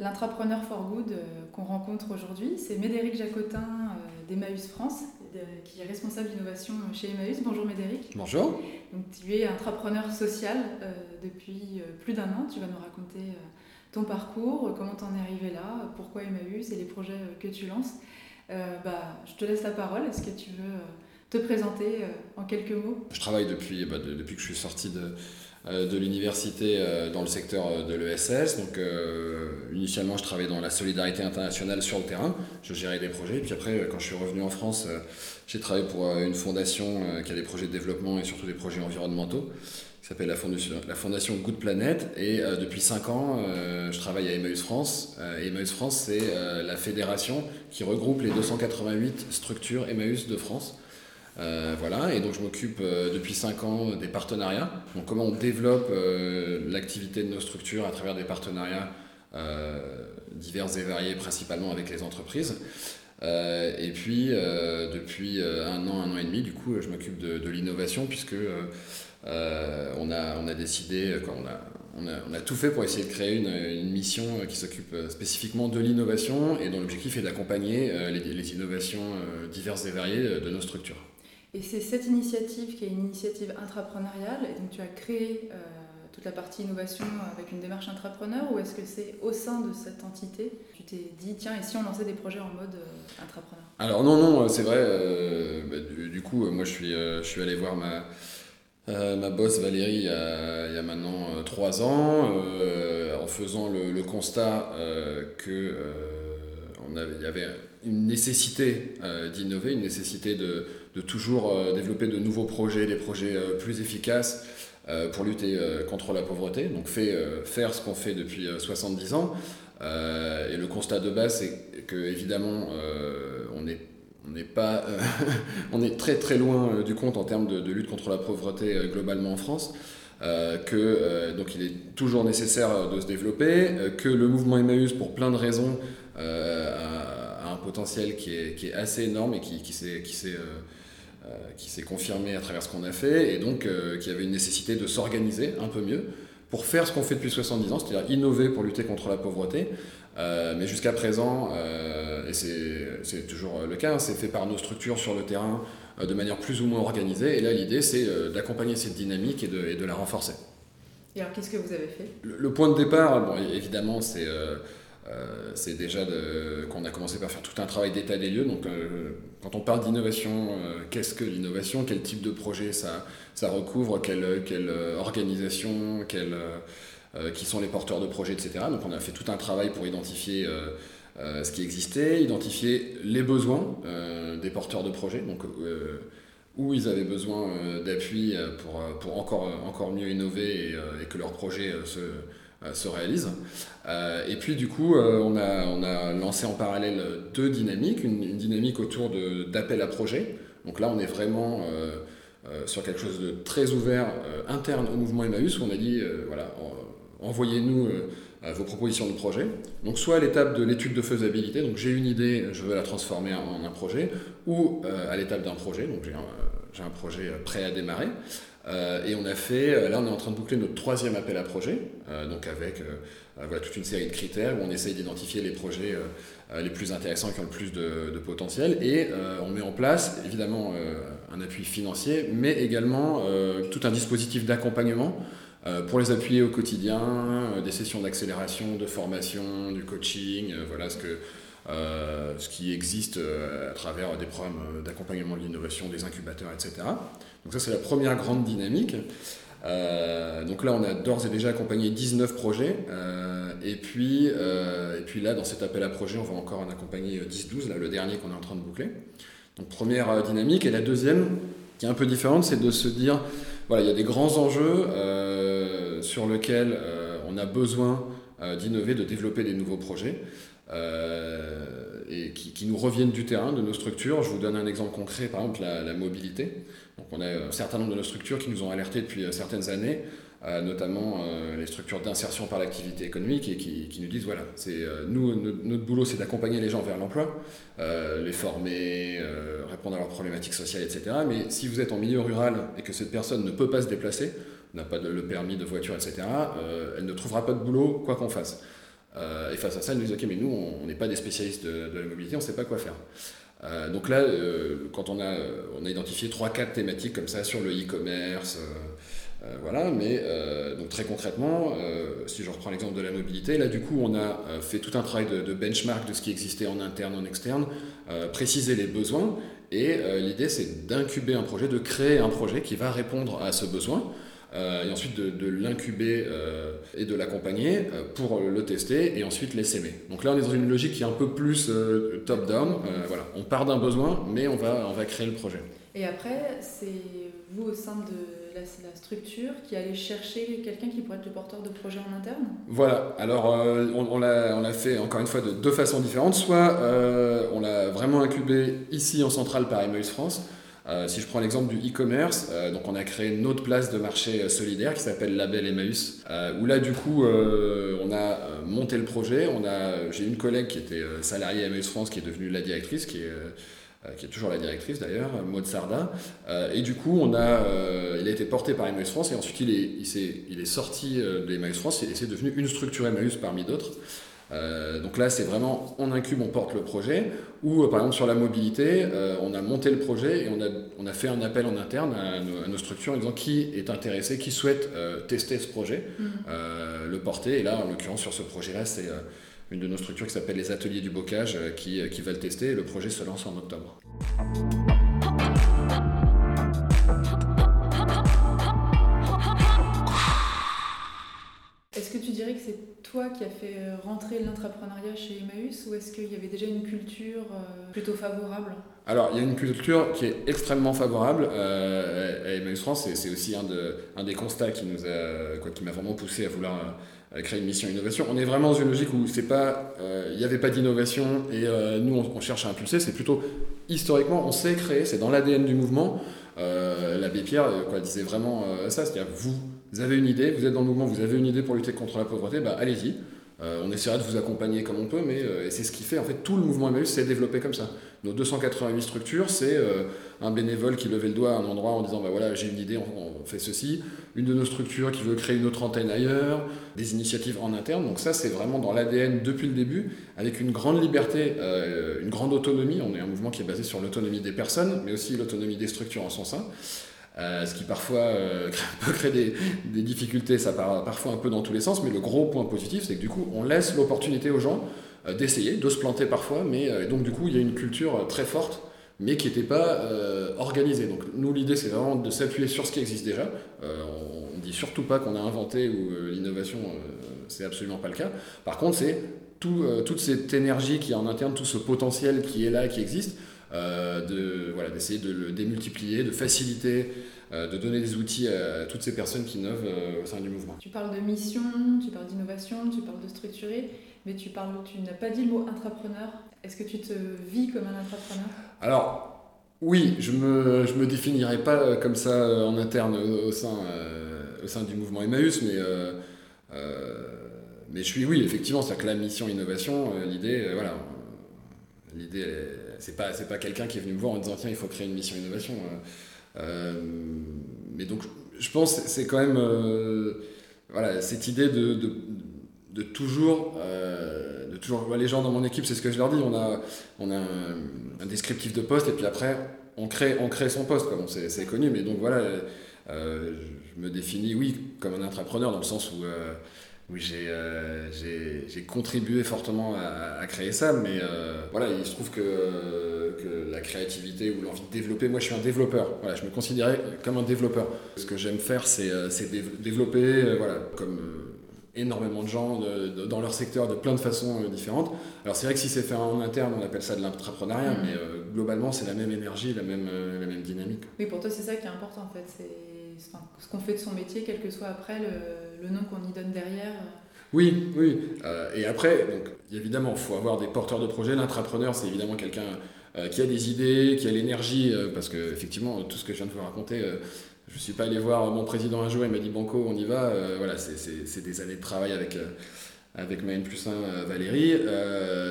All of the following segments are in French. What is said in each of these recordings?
L'intrapreneur for good euh, qu'on rencontre aujourd'hui, c'est Médéric Jacotin euh, d'Emmaüs France, de- qui est responsable d'innovation chez Emmaüs. Bonjour Médéric. Bonjour. Donc, tu es intrapreneur social euh, depuis plus d'un an. Tu vas nous raconter ton parcours, comment tu en es arrivé là, pourquoi Emmaüs et les projets que tu lances. Bah, je te laisse la parole. Est-ce que tu veux te présenter en quelques mots? Je travaille depuis, bah, de- depuis que je suis sorti de, de l'université euh, dans le secteur euh, de l'ESS. Donc, euh, initialement, je travaillais dans la solidarité internationale sur le terrain. Je gérais des projets. Puis après, euh, quand je suis revenu en France, euh, j'ai travaillé pour euh, une fondation euh, qui a des projets de développement et surtout des projets environnementaux qui s'appelle la fondation, la fondation Good Planet. Et euh, depuis 5 ans, euh, je travaille à Emmaüs France. Euh, Emmaüs France, c'est euh, la fédération qui regroupe les 288 structures Emmaüs de France. Euh, voilà, et donc je m'occupe euh, depuis 5 ans des partenariats. Donc comment on développe euh, l'activité de nos structures à travers des partenariats divers et variés, principalement avec les entreprises. Et puis depuis un an, un an et demi, du coup, je m'occupe de, l'innovation puisque on, a, on a décidé, on, a, on, a, tout fait pour essayer de créer une, une mission qui s'occupe spécifiquement de l'innovation et dont l'objectif est d'accompagner les, innovations diverses et variées de nos structures. Et c'est cette initiative qui est une initiative intrapreneuriale, et donc tu as créé euh, toute la partie innovation avec une démarche intrapreneur, ou est-ce que c'est au sein de cette entité? Tu t'es dit, tiens, et si on lançait des projets en mode euh, intrapreneur? Alors non, non, c'est vrai. euh, bah, du, coup, moi, je suis, je suis allé voir ma, ma boss Valérie il y a, maintenant trois ans, en faisant le, le constat que on avait, il y avait une nécessité euh, d'innover, une nécessité de, de toujours euh, développer de nouveaux projets, des projets euh, plus efficaces pour lutter contre la pauvreté. Donc fait, faire ce qu'on fait depuis euh, 70 ans. Et le constat de base, c'est que évidemment, on est on n'est pas, on est très très loin du compte en termes de, lutte contre la pauvreté globalement en France. Euh, que donc il est toujours nécessaire de se développer, que le mouvement Emmaüs, pour plein de raisons, a, potentiel qui est, qui est assez énorme et qui, qui s'est qui s'est, euh, euh, qui s'est confirmé à travers ce qu'on a fait, et donc euh, qu'il y avait une nécessité de s'organiser un peu mieux pour faire ce qu'on fait depuis 70 ans, c'est-à-dire innover pour lutter contre la pauvreté. Euh, mais jusqu'à présent, euh, et c'est toujours le cas, hein, c'est fait par nos structures sur le terrain de manière plus ou moins organisée. Et là, l'idée, c'est d'accompagner cette dynamique et de, et de la renforcer. Et alors, qu'est-ce que vous avez fait? Le, le point de départ, bon, évidemment, c'est euh, c'est déjà qu'on a commencé par faire tout un travail d'état des lieux. Donc, euh, quand on parle d'innovation, euh, qu'est-ce que l'innovation? Quel type de projet ça, ça recouvre? Quelle, quelle organisation? Quelle, Qui sont les porteurs de projets, etc. Donc, on a fait tout un travail pour identifier ce qui existait, identifier les besoins des porteurs de projets. Donc, où ils avaient besoin d'appui pour, pour encore, encore mieux innover et, et que leur projet se, se réalise. Euh, et puis du coup, euh, on, a, on a lancé en parallèle deux dynamiques, une, dynamique autour d'appel à projet. Donc là, on est vraiment euh, euh, sur quelque chose de très ouvert euh, interne au mouvement Emmaüs, où on a dit, euh, voilà, en- envoyez-nous euh, euh, vos propositions de projet. Donc soit à l'étape de l'étude de faisabilité, donc j'ai une idée, je veux la transformer en, un projet, ou euh, à l'étape d'un projet, donc j'ai un, un projet euh, prêt à démarrer. Euh, et on a fait, euh, là on est en train de boucler notre troisième appel à projet, euh, donc avec voilà, toute une série de critères où on essaye d'identifier les projets les plus intéressants qui ont le plus de, potentiel. Et on met en place évidemment un appui financier, mais également tout un dispositif d'accompagnement pour les appuyer au quotidien, des sessions d'accélération, de formation, du coaching, voilà ce, que, ce qui existe à travers des programmes d'accompagnement de l'innovation, des incubateurs, etc. Donc ça c'est la première grande dynamique. Euh, donc là on a d'ores et déjà accompagné 19 projets euh, et, puis, euh, et puis là dans cet appel à projet on va encore en accompagner 10-12, là le dernier qu'on est en train de boucler. Donc première dynamique et la deuxième qui est un peu différente c'est de se dire voilà il y a des grands enjeux sur lesquels on a besoin d'innover, de développer des nouveaux projets. et qui, nous reviennent du terrain, de nos structures. Je vous donne un exemple concret, par exemple la mobilité. Donc on a un certain nombre de nos structures qui nous ont alertés depuis certaines années notamment euh, les structures d'insertion par l'activité économique et qui, nous disent voilà, c'est euh, nous notre, boulot c'est d'accompagner les gens vers l'emploi, euh, les former, répondre à leurs problématiques sociales, etc. Mais si vous êtes en milieu rural et que cette personne ne peut pas se déplacer, n'a pas le permis de voiture, etc., elle ne trouvera pas de boulot quoi qu'on fasse. et face à ça, elle nous dit ok, mais nous on n'est pas des spécialistes de, de, la mobilité, on ne sait pas quoi faire. Donc là, quand on a, on a identifié 3-4 thématiques comme ça sur le e-commerce, euh, voilà, mais euh, donc très concrètement, euh, si je reprends l'exemple de la mobilité, là du coup on a fait tout un travail de, benchmark de ce qui existait en interne, en externe, préciser les besoins, et l'idée c'est d'incuber un projet, de créer un projet qui va répondre à ce besoin. Et ensuite de, l'incuber et de l'accompagner pour le tester et ensuite l'essaimer. Donc là, on est dans une logique qui est un peu plus top-down. voilà, on part d'un besoin, mais on va, on va créer le projet. Et après, c'est vous au sein de la, structure qui allait chercher quelqu'un qui pourrait être le porteur de projet en interne? Voilà, alors euh, on, l'a fait encore une fois de deux façons différentes. Soit euh, on l'a vraiment incubé ici en centrale par Emmaüs France. Euh, si je prends l'exemple du e-commerce, donc on a créé une autre place de marché solidaire qui s'appelle Label Emmaüs, où là du coup on a monté le projet. On a, j'ai une collègue qui était salariée à Emmaüs France qui est devenue la directrice, qui est euh, qui est toujours la directrice d'ailleurs, Maud Sarda. Euh, et du coup, on a, euh, il a été porté par Emmaüs France et ensuite il est, il il est sorti de Emmaüs France et c'est devenu une structure Emmaüs parmi d'autres. Donc là, c'est vraiment on incube, on porte le projet. Ou par exemple sur la mobilité, on a monté le projet et on a, on a fait un appel en interne à nos, structures en disant qui est intéressé, qui souhaite tester ce projet, mmh. le porter. Et là, en l'occurrence, sur ce projet-là, c'est une de nos structures qui s'appelle les Ateliers du Bocage euh, qui, euh, qui va le tester et le projet se lance en octobre. Toi qui as fait euh, rentrer l'entrepreneuriat chez Emmaüs ou est-ce qu'il y avait déjà une culture plutôt favorable? Alors, il y a une culture qui est extrêmement favorable à Emmaüs France et c'est aussi un, de, un des constats qui m'a vraiment poussé à vouloir créer une mission innovation. On est vraiment dans une logique où c'est pas, euh, il n'y avait pas d'innovation et euh, nous on, cherche à impulser. C'est plutôt historiquement, on sait créer, c'est dans l'ADN du mouvement. Euh, L'abbé Pierre disait vraiment ça, c'est-à-dire vous, vous avez une idée, vous êtes dans le mouvement, vous avez une idée pour lutter contre la pauvreté, bah allez-y. on essaiera de vous accompagner comme on peut, mais c'est ce qui fait en fait tout le mouvement Emmaüs s'est développé comme ça. Nos 288 structures, c'est euh, un bénévole qui levait le doigt à un endroit en disant bah voilà j'ai une idée, on, fait ceci. Une de nos structures qui veut créer une autre antenne ailleurs, des initiatives en interne. Donc ça c'est vraiment dans l'ADN depuis le début, avec une grande liberté, euh, une grande autonomie. On est un mouvement qui est basé sur l'autonomie des personnes, mais aussi l'autonomie des structures en son sein. Euh, ce qui parfois peut créer des, difficultés, ça part parfois un peu dans tous les sens, mais le gros point positif, c'est que du coup, on laisse l'opportunité aux gens euh, d'essayer, de se planter parfois, mais euh, donc du coup il y a une culture euh, très forte mais qui n'était pas organisée. Donc nous l'idée c'est vraiment de s'appuyer sur ce qui existe déjà. on ne dit surtout pas qu'on a inventé ou l'innovation c'est absolument pas le cas. Par contre c'est tout, toute cette énergie qui est en interne, tout ce potentiel qui est là, qui existe, de voilà d'essayer de le démultiplier, de faciliter de donner des outils à toutes ces personnes qui innovent au sein du mouvement. Tu parles de mission, tu parles d'innovation, tu parles de structurer mais tu parles, tu n'as pas dit le mot intrapreneur. Est-ce que tu te vis comme un intrapreneur? Alors, oui, je ne me, je me définirais pas euh, comme ça euh, en interne au, sein, euh, au sein du mouvement Emmaüs, mais, mais je suis, oui, effectivement, c'est-à-dire que la mission innovation, l'idée, voilà, l'idée, c'est pas, c'est pas quelqu'un qui est venu me voir en disant tiens, il faut créer une mission innovation. mais donc, je pense c'est quand même voilà, cette idée de, de toujours, euh, de toujours les gens dans mon équipe, c'est ce que je leur dis, on a, on a un, descriptif de poste et puis après on crée, on crée son poste, comme c'est connu, mais donc voilà, euh, je me définis, oui, comme un entrepreneur dans le sens où, euh, j'ai contribué fortement à, créer ça, mais voilà, il se trouve que, que la créativité ou l'envie de développer, moi je suis un développeur, voilà, je me considérais comme un développeur. Ce que j'aime faire, c'est développer, voilà, comme énormément de gens dans leur secteur de plein de façons euh, différentes. Alors c'est vrai que si c'est fait en interne, on appelle ça de l'entrepreneuriat, mm. mais euh, globalement c'est la même énergie, la même, euh, la même dynamique. Oui, pour toi c'est ça qui est important en fait, c'est ce qu'on fait de son métier, quel que soit après le, le nom qu'on y donne derrière. Oui, oui. et après, donc, évidemment, il faut avoir des porteurs de projets. L'intrapreneur, c'est évidemment quelqu'un qui a des idées, qui a l'énergie, parce que effectivement, tout ce que je viens de vous raconter, je ne suis pas allé voir mon président un jour, il m'a dit Banco, on y va. voilà, c'est des années de travail avec, avec ma N plus 1 Valérie.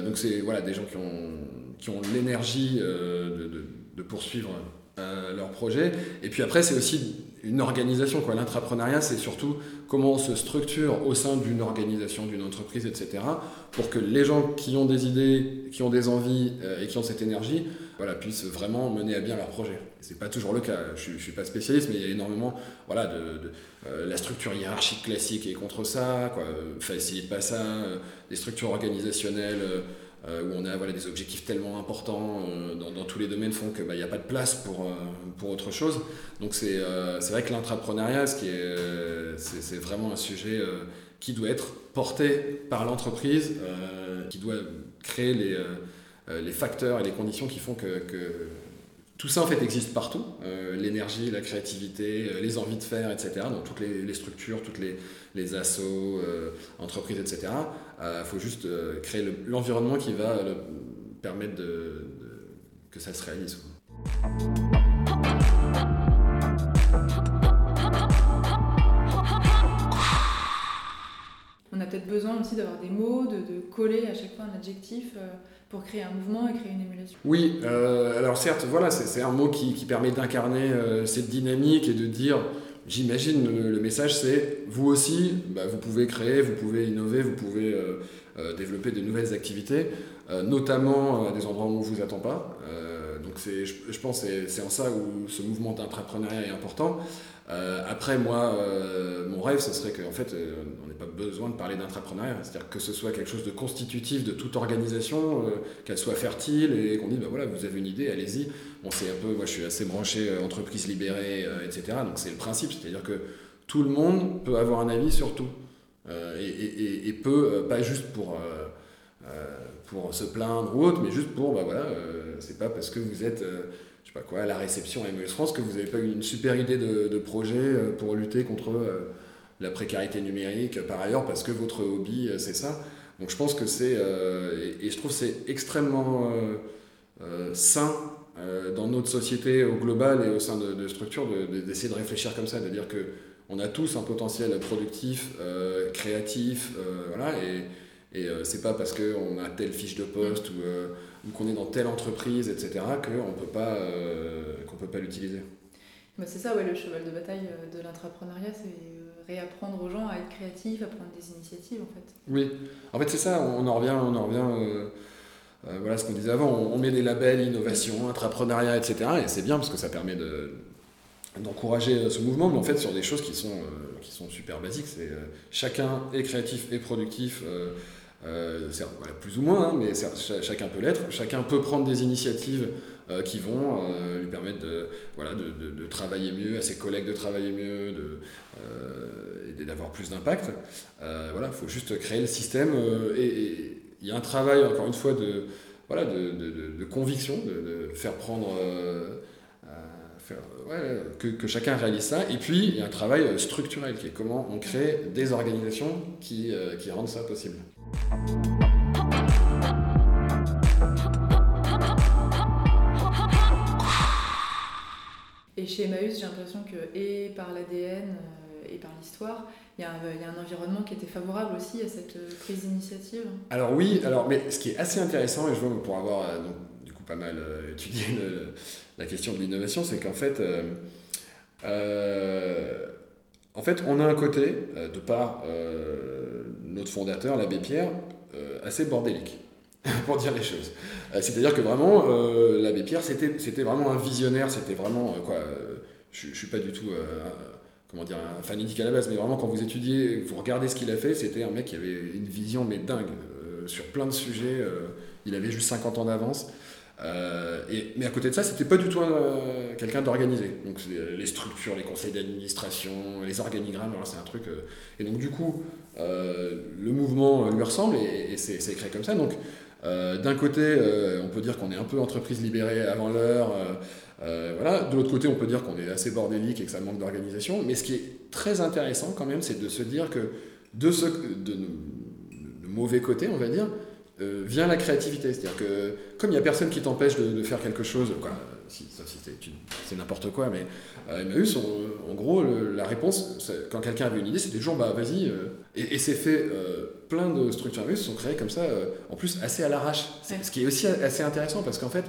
donc c'est voilà, des gens qui ont, qui ont l'énergie de, de, de, poursuivre leur projet. Et puis après, c'est aussi une organisation. Quoi. L'intrapreneuriat, c'est surtout comment on se structure au sein d'une organisation, d'une entreprise, etc., pour que les gens qui ont des idées, qui ont des envies euh, et qui ont cette énergie, voilà, puissent vraiment mener à bien leur projet. C'est pas toujours le cas. Je, ne suis pas spécialiste, mais il y a énormément, voilà, de, euh, la structure hiérarchique classique est contre ça, quoi. Facilite pas ça. Euh, des structures organisationnelles euh, où on a voilà, des objectifs tellement importants euh, dans, tous les domaines font qu'il bah, n'y a pas de place pour, euh, pour autre chose. Donc c'est vrai que l'intrapreneuriat, c'est vraiment un sujet qui doit être porté par l'entreprise, qui doit créer les, les facteurs et les conditions qui font que tout ça en fait existe partout, l'énergie, la créativité, les envies de faire, etc. Dans toutes les, structures, toutes les, les assos, entreprises, etc. Il euh, faut juste euh, créer l'environnement qui va permettre que ça se réalise. On a peut-être besoin aussi d'avoir des mots, de, coller à chaque fois un adjectif euh, pour créer un mouvement et créer une émulation. Oui, alors certes, voilà, c'est un mot qui, permet d'incarner cette dynamique et de dire J'imagine le, message c'est vous aussi, bah, vous pouvez créer, vous pouvez innover, vous pouvez euh, euh, développer de nouvelles activités, euh, notamment à des endroits où on ne vous attend pas. Donc je, pense que c'est en ça où ce mouvement d'entrepreneuriat est important. Euh, après, moi, euh, mon rêve, ce serait qu'en fait, euh, on n'ait pas besoin de parler d'entrepreneuriat. C'est-à-dire que ce soit quelque chose de constitutif de toute organisation, qu'elle soit fertile et qu'on dise, bah voilà, vous avez une idée, allez-y. Bon, c'est un peu, moi, je suis assez branché entreprise libérée, etc. Donc, c'est le principe. C'est-à-dire que tout le monde peut avoir un avis sur tout. Et, et, peut, pas juste pour pour se plaindre ou autre, mais juste pour, bah voilà, c'est pas parce que vous êtes je sais pas quoi, la réception à MES France, que vous n'avez pas eu une super idée de, projet euh, pour lutter contre euh, la précarité numérique par ailleurs, parce que votre hobby, euh, c'est ça. Donc je pense que c'est, et, je trouve c'est extrêmement sain dans notre société au global et au sein de, structures d'essayer de, réfléchir comme ça, de dire que on a tous un potentiel productif, créatif, voilà, et c'est pas parce qu'on a telle fiche de poste ou ou qu'on est dans telle entreprise, etc., qu'on peut pas, euh, qu'on peut pas l'utiliser. Bah c'est ça, ouais, le cheval de bataille euh, de l'intrapreneuriat, c'est euh, réapprendre aux gens à être créatifs, à prendre des initiatives, en fait. Oui, en fait c'est ça, on en revient, on en revient voilà ce qu'on disait avant, on, met des labels, innovation, intrapreneuriat, etc., et c'est bien parce que ça permet de, d'encourager ce mouvement, mais en fait sur des choses qui sont, qui sont super basiques, c'est chacun est créatif et productif, euh, plus ou moins, hein, mais chacun peut l'être. Chacun peut prendre des initiatives euh, qui vont euh, lui permettre de, voilà, de, de, travailler mieux, à ses collègues de travailler mieux, de, et d'avoir plus d'impact. voilà, il faut juste créer le système. et il y a un travail, encore une fois, de, voilà, de, conviction, de, faire prendre. Faire, que, que, chacun réalise ça. Et puis, il y a un travail structurel qui est comment on crée des organisations qui, qui rendent ça possible. Et chez Emmaüs, j'ai l'impression que, et par l'ADN euh, et par l'histoire, il y, a un environnement qui était favorable aussi à cette euh, prise d'initiative. Alors oui, alors, mais ce qui est assez intéressant, et je vois pour avoir euh, donc, du coup pas mal étudié la question de l'innovation, c'est qu'en fait, en fait, on a un côté, de par notre fondateur, l'abbé Pierre, euh, assez bordélique, pour dire les choses. Euh, c'est-à-dire que vraiment, euh, l'abbé Pierre, c'était vraiment un visionnaire, c'était vraiment quoi. je ne suis pas du tout comment dire, un fanatique à la base, mais vraiment quand vous étudiez, vous regardez ce qu'il a fait, c'était un mec qui avait une vision mais dingue sur plein de sujets. il avait juste 50 ans d'avance. Euh, mais à côté de ça, c'était pas du tout quelqu'un d'organisé. Donc les structures, les conseils d'administration, les organigrammes, c'est un truc. Euh, et donc du coup, euh, le mouvement lui ressemble et, c'est créé comme ça. Donc d'un côté, on peut dire qu'on est un peu entreprise libérée avant l'heure. voilà. De l'autre côté, on peut dire qu'on est assez bordélique et que ça manque d'organisation. Mais ce qui est très intéressant quand même, c'est de se dire que de, ce, de, de, mauvais côté, on va dire, euh, vient la créativité. C'est-à-dire que comme il n'y a personne qui t'empêche de, faire quelque chose, quoi, si, c'est n'importe quoi, mais euh, Emmaüs, en gros, la réponse, quand quelqu'un avait une idée, c'était toujours bah vas-y. Euh, et, c'est fait, plein de structures Emmaüs sont créées comme ça, en plus assez à l'arrache. Ce qui est aussi assez intéressant parce qu'en fait,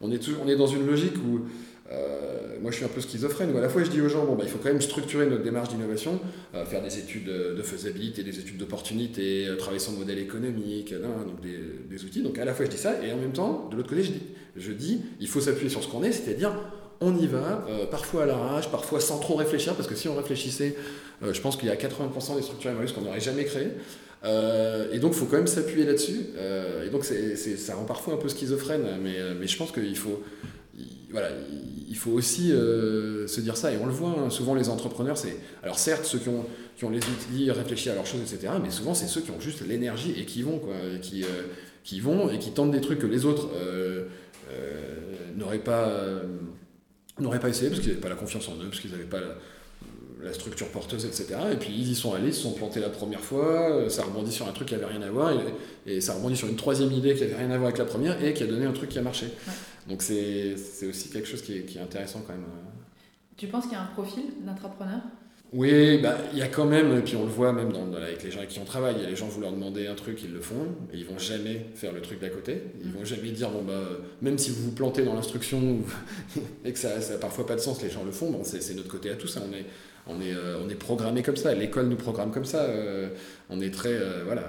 on est, toujours, on est dans une logique où euh, moi, je suis un peu schizophrène, à la fois je dis aux gens, bon, bah, il faut quand même structurer notre démarche d'innovation, euh, faire des études de faisabilité, des études d'opportunité, euh, travailler sur le modèle économique, donc des, outils. Donc à la fois je dis ça, et en même temps, de l'autre côté, je dis, je il faut s'appuyer sur ce qu'on est, c'est-à-dire on y va, parfois à l'arrache, parfois sans trop réfléchir, parce que si on réfléchissait, je pense qu'il y a 80% des structures MRUS qu'on n'aurait jamais créées. et donc, il faut quand même s'appuyer là-dessus. et donc, ça rend parfois un peu schizophrène, mais je pense qu'il faut, voilà, il faut aussi euh, se dire ça, et on le voit, hein. souvent les entrepreneurs, c'est. Alors certes, ceux qui ont, qui ont les outils, réfléchis à leurs choses, etc., mais souvent c'est ceux qui ont juste l'énergie et qui vont, qui, euh, qui vont et qui tentent des trucs que les autres euh, n'auraient pas, n'auraient pas essayé parce qu'ils n'avaient pas la confiance en eux, parce qu'ils n'avaient pas la, structure porteuse, etc. Et puis ils y sont allés, ils se sont plantés la première fois, ça rebondit sur un truc qui n'avait rien à voir, et, ça rebondit sur une troisième idée qui n'avait rien à voir avec la première, et qui a donné un truc qui a marché. Donc c'est aussi quelque chose qui est, qui est, intéressant quand même. Tu penses qu'il y a un profil d'entrepreneur oui, bah, il y a quand même, et puis on le voit même dans, avec les gens avec qui on travaille, il y a les gens, vous leur demandez un truc, ils le font, et ils vont jamais faire le truc d'à côté. Ils vont jamais dire, bon, bah, même si vous vous plantez dans l'instruction et que ça n'a parfois pas de sens, les gens le font, bon, c'est notre côté à tous, hein. on est, on est, euh, on est programmé comme ça, l'école nous programme comme ça, euh, on est très, euh, voilà,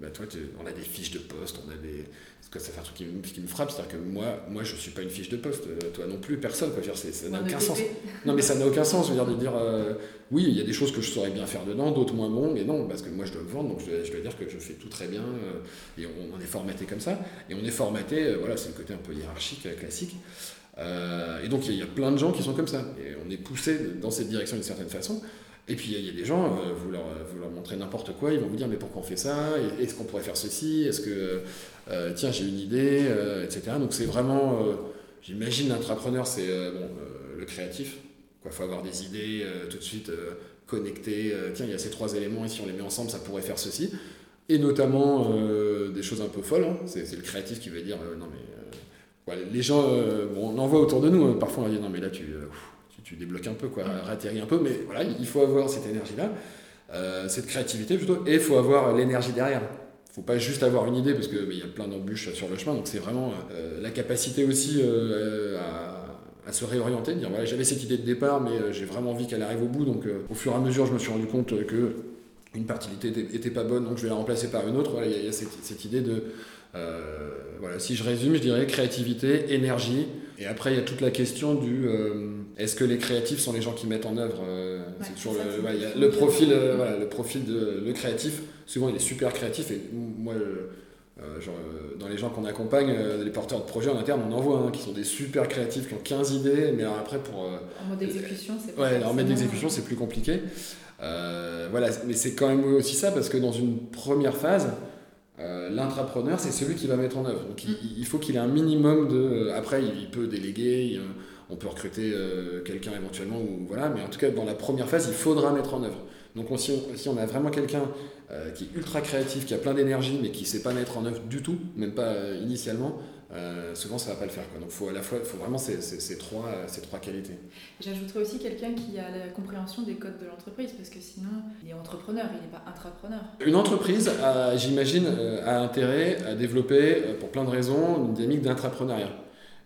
bah, toi, on a des fiches de poste, on a des. que ça fait un truc qui me, qui me frappe, c'est-à-dire que moi, moi, je suis pas une fiche de poste, euh, toi non plus, personne. Quoi. ça n'a aucun sens. Non, mais ça n'a aucun sens. Je veux dire, de dire, euh, oui, il y a des choses que je saurais bien faire dedans, d'autres moins bon, mais non, parce que moi, je dois me vendre, donc je dois, dire que je fais tout très bien, euh, et on, est formaté comme ça. Et on est formaté, voilà, c'est le côté un peu hiérarchique, classique. et donc, il y, a plein de gens qui sont comme ça. Et on est poussé dans cette direction d'une certaine façon. Et puis il y, a des gens, euh, vous, leur, vous, leur, montrez n'importe quoi, ils vont vous dire mais pourquoi on fait ça? Est-ce qu'on pourrait faire ceci? Est-ce que, euh, tiens, j'ai une idée, euh, etc. Donc c'est vraiment, j'imagine l'entrepreneur, c'est bon, le créatif. Il faut avoir des idées tout de suite connectées. tiens, il y a ces trois éléments et si on les met ensemble, ça pourrait faire ceci. Et notamment des choses un peu folles. Hein. C'est le créatif qui va dire non mais... les gens, bon, on en voit autour de nous, hein. parfois on va dire non mais là tu tu débloques un peu, quoi, ratterris un peu, mais voilà, il faut avoir cette énergie-là, euh, cette créativité plutôt, et il faut avoir l'énergie derrière. Faut pas juste avoir une idée, parce qu'il y a plein d'embûches sur le chemin, donc c'est vraiment euh, la capacité aussi euh, à, se réorienter, de dire voilà, j'avais cette idée de départ, mais j'ai vraiment envie qu'elle arrive au bout, donc au fur et à mesure, je me suis rendu compte que une partie n'était pas bonne, donc je vais la remplacer par une autre. Voilà, il y a, cette, idée de voilà, si je résume, je dirais créativité, énergie, et après il y a toute la question du est-ce que les créatifs sont les gens qui mettent en œuvre euh, C'est toujours le, le, profil, euh, voilà, le profil de le créatif. Souvent, il est super créatif et moi, euh, genre, dans les gens qu'on accompagne, les porteurs de projets en interne, on en voit hein, qui sont des super créatifs, qui ont 15 idées, mais après pour. en mode exécution, c'est Ouais, en mode d'exécution, c'est plus compliqué. Voilà, mais c'est quand même aussi ça parce que dans une première phase, l'intrapreneur, c'est celui qui va mettre en œuvre. Donc il, mm. il faut qu'il ait un minimum de. Après, il peut déléguer on peut recruter euh, quelqu'un éventuellement, ou voilà, mais en tout cas, dans la première phase, il faudra mettre en œuvre. Donc, si on, a vraiment quelqu'un euh, qui est ultra créatif, qui a plein d'énergie, mais qui ne sait pas mettre en œuvre du tout, même pas euh, souvent ça ne va pas le faire. Quoi. Donc, faut à la fois, faut vraiment ces, ces, trois, ces trois qualités. J'ajouterais aussi quelqu'un qui a la compréhension des codes de l'entreprise, parce que sinon, il est entrepreneur, il n'est pas intrapreneur. Une entreprise, j'imagine, a intérêt à développer, pour plein de raisons, une dynamique d'intrapreneuriat.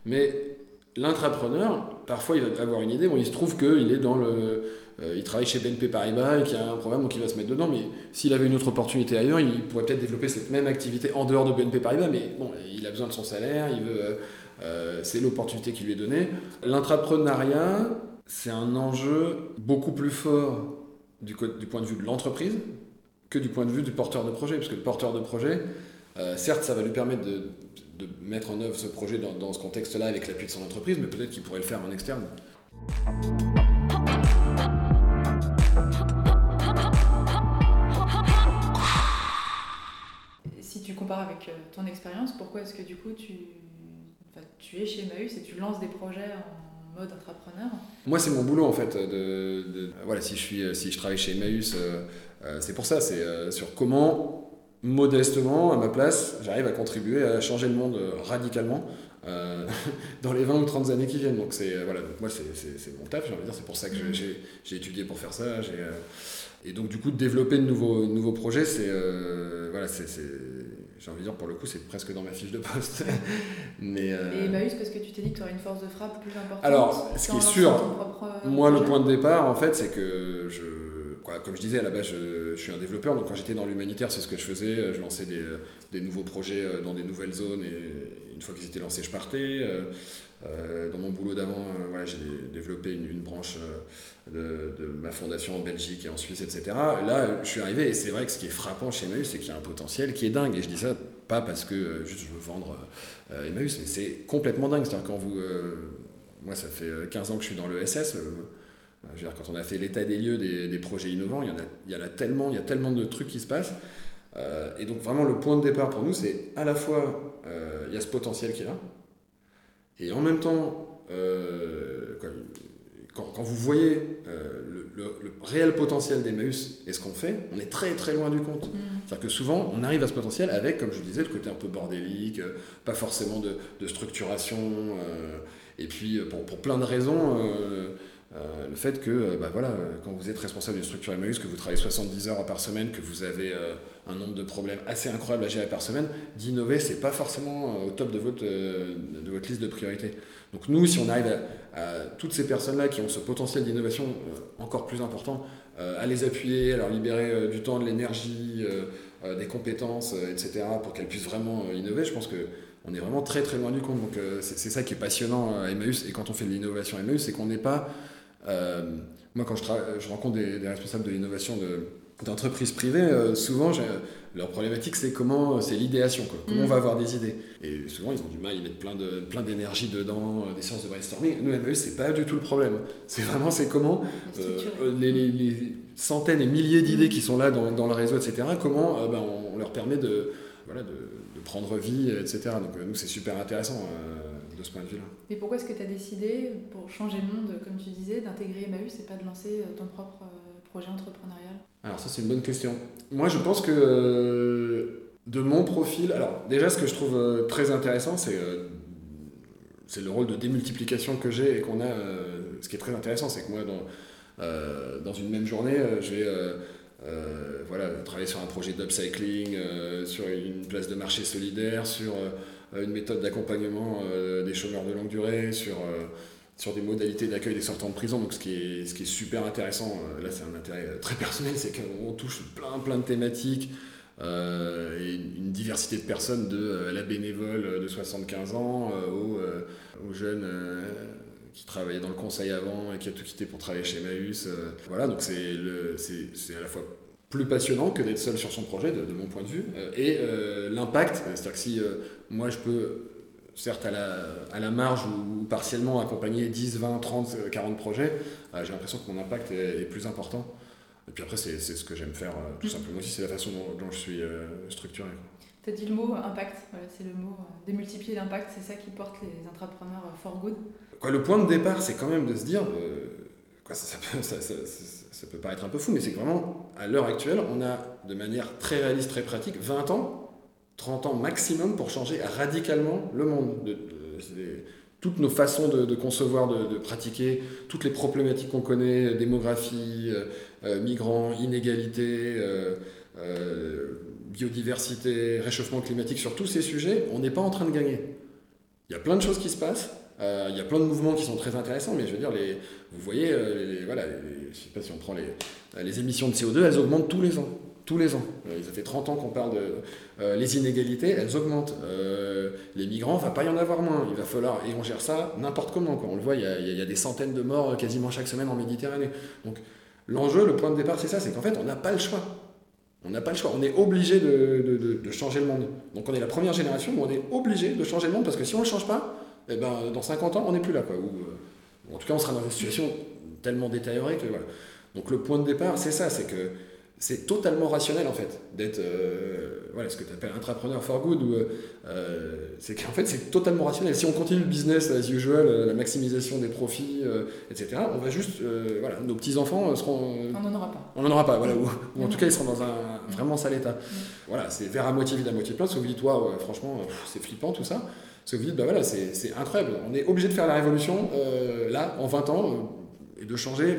Mais l'intrapreneur, parfois, il va avoir une idée. Bon, il se trouve qu'il est dans le. Euh, il travaille chez BNP Paribas et qu'il y a un problème, donc il va se mettre dedans. Mais s'il avait une autre opportunité ailleurs, il pourrait peut-être développer cette même activité en dehors de BNP Paribas. Mais bon, il a besoin de son salaire, il veut. Euh, euh, c'est l'opportunité qui lui est donnée. L'intrapreneuriat, c'est un enjeu beaucoup plus fort du, du point de vue de l'entreprise que du point de vue du porteur de projet. Parce que le porteur de projet, certes, ça va lui permettre de de mettre en œuvre ce projet dans, ce contexte-là avec l'appui de son entreprise, mais peut-être qu'il pourrait le faire en externe. Si tu compares avec euh, ton expérience, pourquoi est-ce que du coup tu, tu es chez Emmaüs et tu lances des projets en mode entrepreneur? Moi, c'est mon boulot en fait. De, voilà, si je, suis, si je travaille chez Emmaüs, c'est pour ça. C'est sur comment, modestement, à ma place, j'arrive à contribuer à changer le monde radicalement. dans les 20 ou 30 années qui viennent. Donc, c'est, voilà, donc moi, c'est, mon taf, j'ai envie de dire. C'est pour ça que mm. j'ai, étudié pour faire ça. et donc, du coup, développer de nouveaux, nouveaux projets, c'est, voilà, c'est, j'ai envie de dire, pour le coup, c'est presque dans ma fiche de poste. Mais, euh... Et Emmaüs, parce que tu t'es dit que tu aurais une force de frappe plus importante Alors, ce qui est sûr, euh, moi, le point de départ, en fait, c'est que je. Comme je disais, à la base, je, suis un développeur, donc quand j'étais dans l'humanitaire, c'est ce que je faisais. Je lançais des, nouveaux projets euh, dans des nouvelles zones, et une fois qu'ils étaient lancés, je partais. Euh, dans mon boulot d'avant, j'ai développé une, branche de, ma fondation en Belgique et en Suisse, etc. Là, je suis arrivé et c'est vrai que ce qui est frappant chez Emmaüs, c'est qu'il y a un potentiel qui est dingue. Et je dis ça pas parce que euh, juste je veux vendre euh, Emmaüs, mais c'est complètement dingue. C'est-à-dire quand vous. Euh, moi, ça fait 15 ans que je suis dans le SS. Je veux dire, quand on a fait l'état des lieux des, projets innovants, il y, en a, il y en a tellement, il y a tellement de trucs qui se passent. et donc, vraiment, le point de départ pour nous, c'est à la fois, il y a ce potentiel qui est là, et en même temps, quoi, quand, vous voyez euh, le, réel potentiel d'Emmaüs et ce qu'on fait, on est très très loin du compte. Mm. C'est-à-dire que souvent, on arrive à ce potentiel avec, comme je disais, le côté un peu bordélique, euh, pas forcément de, structuration, euh, et puis pour, pour, plein de raisons, le fait que bah, voilà, quand vous êtes responsable d'une structure Emmaüs, que vous travaillez 70 heures par semaine, que vous avez un nombre de problèmes assez incroyable à gérer par semaine, d'innover, c'est pas forcément au top de votre, de votre liste de priorités. Donc nous, si on arrive à, toutes ces personnes-là qui ont ce potentiel d'innovation euh, encore plus important, euh, à les appuyer, à leur libérer euh, du temps, de l'énergie, des compétences, etc., pour qu'elles puissent vraiment innover, je pense que on est vraiment très très loin du compte. Donc c'est ça qui est passionnant à Emmaüs et quand on fait de l'innovation à Emmaüs, c'est qu'on n'est pas... moi quand je, je rencontre des, des responsables de l'innovation de d'entreprises privées, euh, souvent, leur problématique, c'est comment, c'est l'idéation, comment on mm. va avoir des idées. Et souvent, ils ont du mal, ils mettent plein de plein d'énergie dedans, euh, des séances de brainstorming. Nous, MES, c'est pas du tout le problème. C'est vraiment, c'est comment euh, les, centaines et milliers d'idées qui sont là dans, dans, le réseau, etc. Comment ben, on, leur permet de, voilà, de, prendre vie, etc. Donc nous, c'est super intéressant de ce point de vue-là. Et pourquoi est-ce que tu as décidé, pour changer le monde, comme tu disais, d'intégrer Emmaüs et pas de lancer ton propre projet entrepreneurial? Alors ça c'est une bonne question. Moi je pense que euh, de mon profil, alors déjà ce que je trouve euh, très intéressant c'est euh, c'est le rôle de démultiplication que j'ai et qu'on a. ce qui est très intéressant c'est que moi dans, dans une même journée je vais voilà, travailler sur un projet d'upcycling, sur une place de marché solidaire, sur une méthode d'accompagnement des chômeurs de longue durée, sur des modalités d'accueil des sortants de prison. Donc ce qui est, super intéressant, euh, là c'est un intérêt euh, très personnel, c'est qu'on touche plein plein de thématiques euh, et une diversité de personnes, de la bénévole de 75 ans aux, jeunes qui travaillaient dans le conseil avant et qui a tout quitté pour travailler chez Maüs. voilà, donc c'est à la fois plus passionnant que d'être seul sur son projet, de, de mon point de vue, et l'impact, c'est-à-dire que si moi je peux certes à la, à la marge ou, partiellement accompagner 10, 20, 30, 40 projets, euh, j'ai l'impression que mon impact est, plus important. Et puis après, c'est ce que j'aime faire, euh, tout simplement aussi, c'est la façon dont, je suis euh, structuré. Tu as dit le mot impact, c'est le mot démultiplier l'impact, c'est ça qui porte les entrepreneurs for good. Le point de départ, c'est quand même de se dire, ça, peut, paraître un peu fou, mais c'est vraiment, à l'heure actuelle, on a de manière très réaliste, très pratique, 20 ans 30 ans maximum pour changer radicalement le monde. De, toutes nos façons de, concevoir, de, pratiquer, toutes les problématiques qu'on connaît, démographie, euh, euh, migrants, inégalité, euh, biodiversité, réchauffement climatique, sur tous ces sujets, on n'est pas en train de gagner. Il y a plein de choses qui se passent, il y a plein de mouvements qui sont très intéressants, mais je veux dire, les, vous voyez, voilà, je sais pas si on prend les, les émissions de CO2, elles augmentent tous les ans tous les ans. Euh, ça fait 30 ans qu'on parle de euh, les inégalités, elles augmentent. Euh, les migrants, il va pas y en avoir moins. Il va falloir, et on gère ça n'importe comment. On le voit, il y, a, des centaines de morts quasiment chaque semaine en Méditerranée. Donc l'enjeu, le point de départ, c'est ça, c'est qu'en fait, on n'a pas le choix. On n'a pas le choix. On est obligé de, changer le monde. Donc on est la première génération où on est obligé de changer le monde parce que si on ne le change pas, eh ben, dans 50 ans, on n'est plus là. Quoi. Ou, en tout cas, on sera dans une situation tellement détériorée que voilà. Donc le point de départ, c'est ça, c'est que c'est totalement rationnel en fait d'être voilà ce que tu appelles entrepreneur for good ou c'est qu'en fait c'est totalement rationnel. Si on continue le business as usual la maximisation des profits etc on va juste voilà nos petits enfants seront on n'en aura pas. on n'en aura pas voilà ou, en tout cas ils seront dans un vraiment sale état. Voilà c'est vers à moitié vide à moitié plein. Sauf dites toi franchement c'est flippant tout ça. Parce que vous dites bah voilà c'est incroyable. On est obligé de faire la révolution là en 20 ans de changer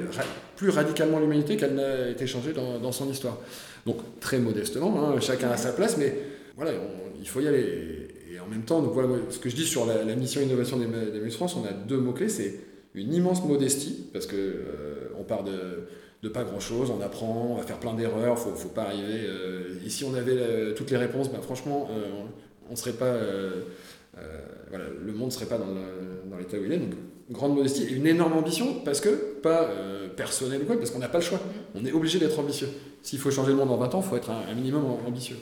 plus radicalement l'humanité qu'elle n'a été changée dans, son histoire. Donc très modestement, hein, chacun à sa place, mais voilà, il faut y aller. Et en même temps, ce que je dis sur la, mission innovation des, des France, on a deux mots-clés, c'est une immense modestie, parce que euh, on part de, pas grand-chose, on apprend, on va faire plein d'erreurs, faut, faut pas arriver... Euh, et si on avait toutes les réponses, ben, franchement, euh, on serait pas... voilà, le monde serait pas dans, l'état où il est. grande modestie et une énorme ambition, parce que, pas euh, personnel ou quoi, parce qu'on n'a pas le choix. On est obligé d'être ambitieux. S'il faut changer le monde en 20 ans, il faut être un, minimum ambitieux.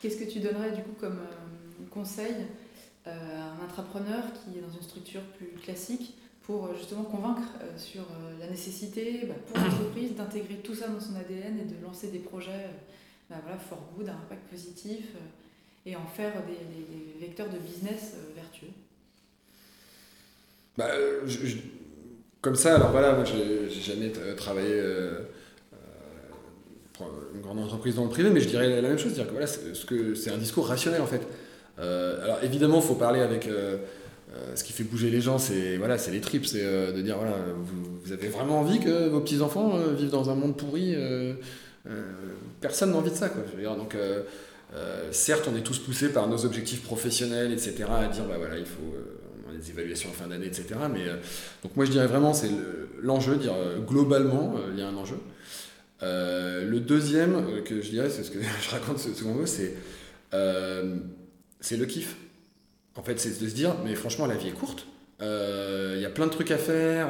Qu'est-ce que tu donnerais du coup comme euh, conseil euh, à un entrepreneur qui est dans une structure plus classique pour justement convaincre sur la nécessité bah, pour l'entreprise d'intégrer tout ça dans son ADN et de lancer des projets bah voilà, for good, un impact positif, euh, et en faire des, vecteurs de business euh, vertueux bah, Comme ça, alors voilà, moi j'ai jamais travaillé pour une grande entreprise dans le privé, mais je dirais la même chose, dire que voilà, c'est un discours rationnel en fait. Euh, alors évidemment, il faut parler avec ce qui fait bouger les gens, c'est voilà, les tripes, c'est de dire voilà, vous, avez vraiment envie que vos petits enfants vivent dans un monde pourri euh, personne n'a envie de ça. Quoi. donc, euh, euh, certes, on est tous poussés par nos objectifs professionnels, etc., à dire, bah voilà, il faut des évaluations en fin d'année, etc. Mais donc moi je dirais vraiment c'est l'enjeu, dire globalement il y a un enjeu. le deuxième que je dirais, c'est ce que je raconte souvent, c'est c'est le kiff. En fait, c'est de se dire, mais franchement, la vie est courte. Il y a plein de trucs à faire.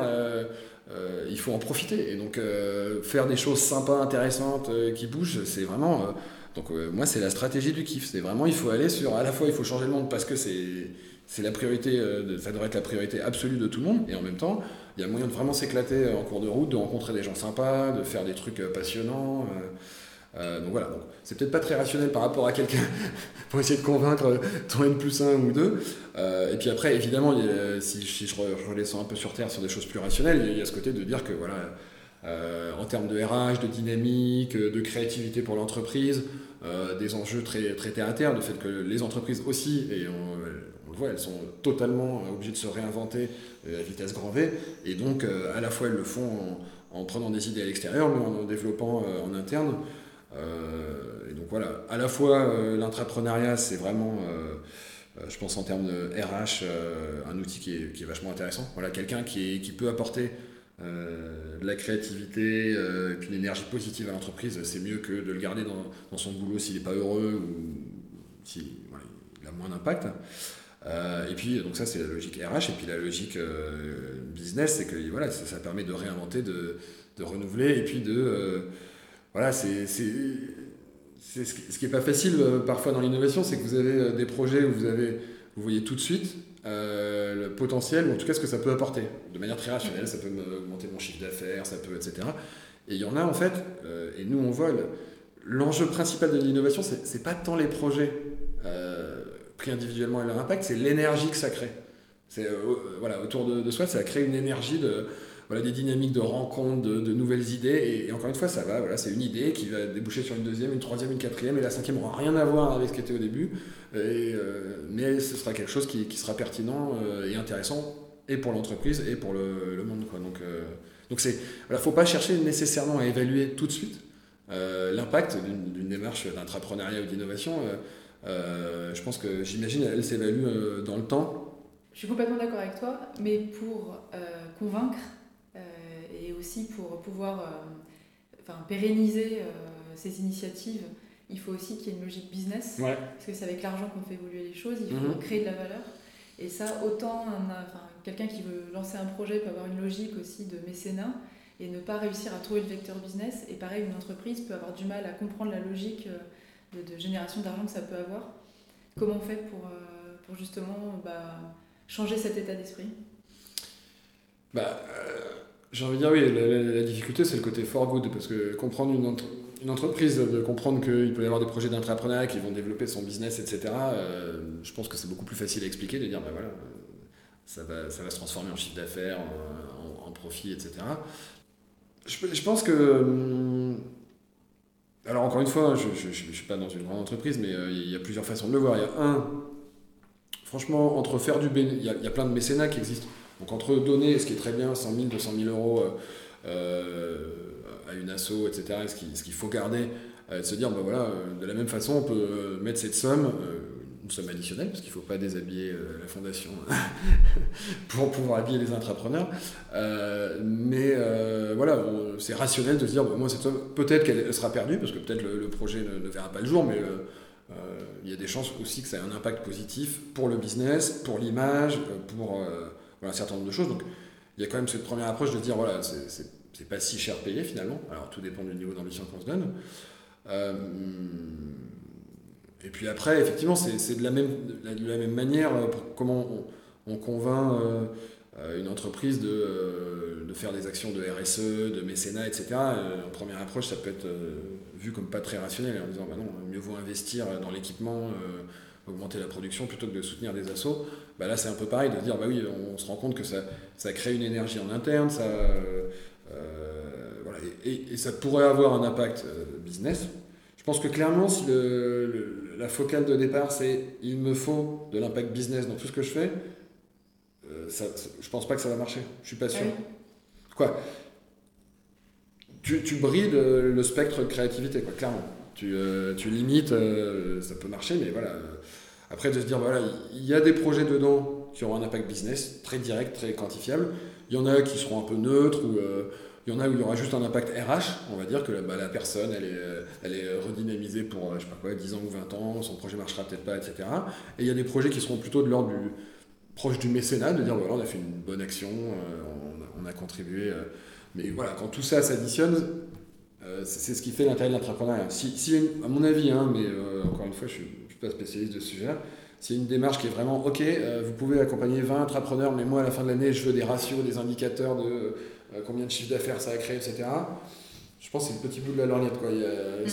Euh, il faut en profiter. Et donc, euh, faire des choses sympas, intéressantes, euh, qui bougent, c'est vraiment. donc, moi, c'est la stratégie du kiff. C'est vraiment, il faut aller sur. À la fois, il faut changer le monde parce que c'est. C'est la priorité, ça devrait être la priorité absolue de tout le monde, et en même temps, il y a moyen de vraiment s'éclater en cours de route, de rencontrer des gens sympas, de faire des trucs passionnants. Euh, donc voilà, c'est peut-être pas très rationnel par rapport à quelqu'un pour essayer de convaincre ton N plus 1 ou 2. Euh, et puis après, évidemment, si, je, redescends un peu sur Terre sur des choses plus rationnelles, il y a, ce côté de dire que voilà, euh, en termes de RH, de dynamique, de créativité pour l'entreprise, des enjeux très, très terre à terre, le fait que les entreprises aussi, et on, le voit, elles sont totalement obligées de se réinventer à vitesse grand V, et donc à la fois elles le font en, en prenant des idées à l'extérieur, mais en en développant en interne. Euh, et donc voilà, à la fois euh, l'intrapreneuriat, c'est vraiment euh, je pense en termes de RH, un outil qui est, qui est, vachement intéressant. Voilà, quelqu'un qui, qui, peut apporter de la créativité et puis une énergie positive à l'entreprise, c'est mieux que de le garder dans, dans son boulot s'il n'est pas heureux ou s'il a moins d'impact. et puis, donc ça, c'est la logique RH. Et puis la logique business, c'est que voilà, ça, ça, permet de réinventer, de, de renouveler et puis de voilà, c'est ce qui n'est pas facile euh, parfois dans l'innovation, c'est que vous avez euh, des projets où vous, avez, vous voyez tout de suite euh, le potentiel, ou en tout cas ce que ça peut apporter, de manière très rationnelle, ça peut augmenter mon chiffre d'affaires, ça peut, etc. Et il y en a en fait, et nous on voit, l'enjeu principal de l'innovation, c'est pas tant les projets pris individuellement et leur impact, c'est l'énergie que ça crée. C'est voilà, autour de, de, soi, ça crée une énergie de voilà, des dynamiques de rencontres, de, nouvelles idées. Et, encore une fois, ça va, voilà, c'est une idée qui va déboucher sur une deuxième, une troisième, une quatrième, et la cinquième n'aura rien à voir avec ce qui était au début. Euh, mais ce sera quelque chose qui, sera pertinent euh, et intéressant, et pour l'entreprise, et pour le, monde. Quoi. Donc, euh, donc faut pas chercher nécessairement à évaluer tout de suite l'impact d'une démarche d'intrapreneuriat ou d'innovation. je pense que j'imagine elle s'évalue dans le temps. Je suis complètement d'accord avec toi, mais pour convaincre, aussi pour pouvoir euh, enfin, pérenniser euh, ces initiatives, il faut aussi qu'il y ait une logique business, parce que c'est avec l'argent qu'on fait évoluer les choses, il faut mhm. créer de la valeur. Et ça, autant quelqu'un qui veut lancer un projet peut avoir une logique aussi de mécénat et ne pas réussir à trouver le vecteur business. Et pareil, une entreprise peut avoir du mal à comprendre la logique euh, de, génération d'argent que ça peut avoir. Comment on fait pour, pour justement bah, changer cet état d'esprit? Bah, J'ai envie de dire oui, la, difficulté c'est le côté for good, parce que comprendre une, une entreprise, de comprendre qu'il peut y avoir des projets d'entrepreneuriat qui vont développer son business, etc., je pense que c'est beaucoup plus facile à expliquer, de dire bah voilà, ça va, ça va se transformer en chiffre d'affaires, en, profit, etc. Je, pense que. Hum, alors, encore une fois, je ne suis pas dans une grande entreprise, mais euh, il y a plusieurs façons de le voir. Il y a un. Franchement, entre faire du bénéfice. Il y, a plein de mécénats qui existent. Donc, entre donner, ce qui est très bien, 100 000, 200 000 euros euh, euh, à une asso, etc., ce qu'il faut garder, de se dire, ben voilà, de la même façon, on peut mettre cette somme une somme additionnelle, parce qu'il ne faut pas déshabiller euh, la fondation pour pouvoir habiller les intrapreneurs. Euh, mais euh, voilà, c'est rationnel de se dire, moi, cette somme, peut-être qu'elle sera perdue, parce que peut-être le, projet ne, verra pas le jour, mais il y a des chances aussi que ça ait un impact positif pour le business, pour l'image, pour un certain nombre de choses. Donc il y a quand même cette première approche de dire, voilà, c'est pas si cher payé finalement. Alors tout dépend du niveau d'ambition qu'on se donne. Et puis après, effectivement, c'est de la même, de la même manière euh, comment on, convainc euh, euh, une entreprise de, de, faire des actions de RSE, de mécénat, etc. En première approche, ça peut être vu comme pas très rationnel, en disant bah non, mieux vaut investir dans l'équipement, augmenter la production plutôt que de soutenir des assos. Bah là, c'est un peu pareil, de dire bah oui, on, se rend compte que ça, ça crée une énergie en interne, ça, voilà, et, et, ça pourrait avoir un impact business. Je pense que clairement, si le la focale de départ, c'est il me faut de l'impact business dans tout ce que je fais, euh, ça, je pense pas que ça va marcher. Je suis pas sûr. Quoi? Tu, tu, brides le spectre de créativité, quoi, clairement. Tu, euh, tu limites, euh, ça peut marcher, mais voilà. Après, de se dire, voilà, il y a des projets dedans qui auront un impact business très direct, très quantifiable. Il y en a qui seront un peu neutres ou il y en a où il y aura juste un impact RH, on va dire que bah, la personne, elle est, elle est redynamisée pour, je sais pas quoi, 10 ans ou 20 ans, son projet marchera peut-être pas, etc. Et il y a des projets qui seront plutôt de l'ordre du proche du mécénat, de dire voilà, on a fait une bonne action, euh, on, a, contribué. Euh. mais voilà, quand tout ça s'additionne, euh, c'est ce qui fait l'intérêt de l'entrepreneuriat. Si, si, à mon avis, hein, mais encore une fois, je ne suis, pas spécialiste de ce sujet-là, c'est une démarche qui est vraiment ok, vous pouvez accompagner 20 entrepreneurs, mais moi à la fin de l'année, je veux des ratios, des indicateurs de euh, combien de chiffres d'affaires ça a créé, etc. Je pense que c'est le petit bout de la lorgnette. Quoi. Mm.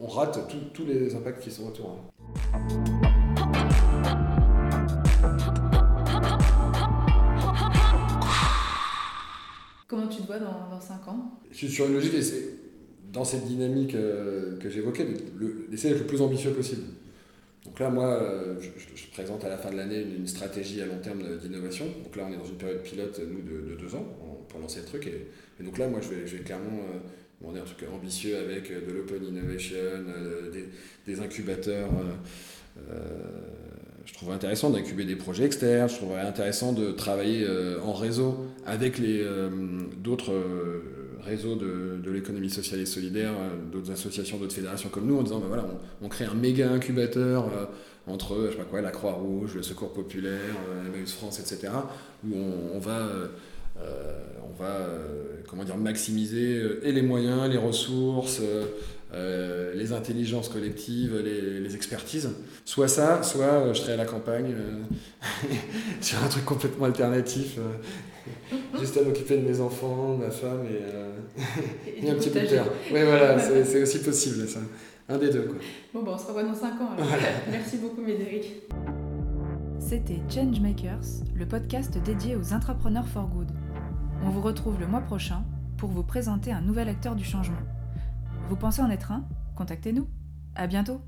on, rate tous les impacts qui sont autour. Hein. Comment tu te vois dans, dans 5 ans? Je suis sur une logique, et c'est dans cette dynamique euh, que j'évoquais, d'essayer d'être le plus ambitieux possible. Donc là, moi, euh, je, présente à la fin de l'année une, stratégie à long terme d'innovation. Donc là, on est dans une période pilote, nous, de, de deux ans pour lancer le truc. Et, donc là, moi, je vais, clairement euh, demander un truc ambitieux avec euh, de l'open innovation, euh, des, incubateurs. je trouverais intéressant d'incuber des projets externes, je trouverais intéressant de travailler en réseau avec les d'autres réseaux de, l'économie sociale et solidaire, d'autres associations, d'autres fédérations comme nous, en disant ben voilà, on, crée un méga incubateur entre je sais pas quoi, la Croix-Rouge, le Secours Populaire, Emmaüs France, etc., où on, va euh, on va euh, comment dire, maximiser euh, et les moyens, les ressources, les intelligences collectives, les, expertises. Soit ça, soit je serai à la campagne sur un truc complètement alternatif, juste à m'occuper de mes enfants, de ma femme et, un petit peu de terre. Oui, voilà, c'est aussi possible ça. Un des deux. Quoi. Bon, bah, on se revoit dans 5 ans. Merci beaucoup, Médéric. C'était Changemakers, le podcast dédié aux entrepreneurs for good. On vous retrouve le mois prochain pour vous présenter un nouvel acteur du changement. Vous pensez en être un? Contactez-nous. À bientôt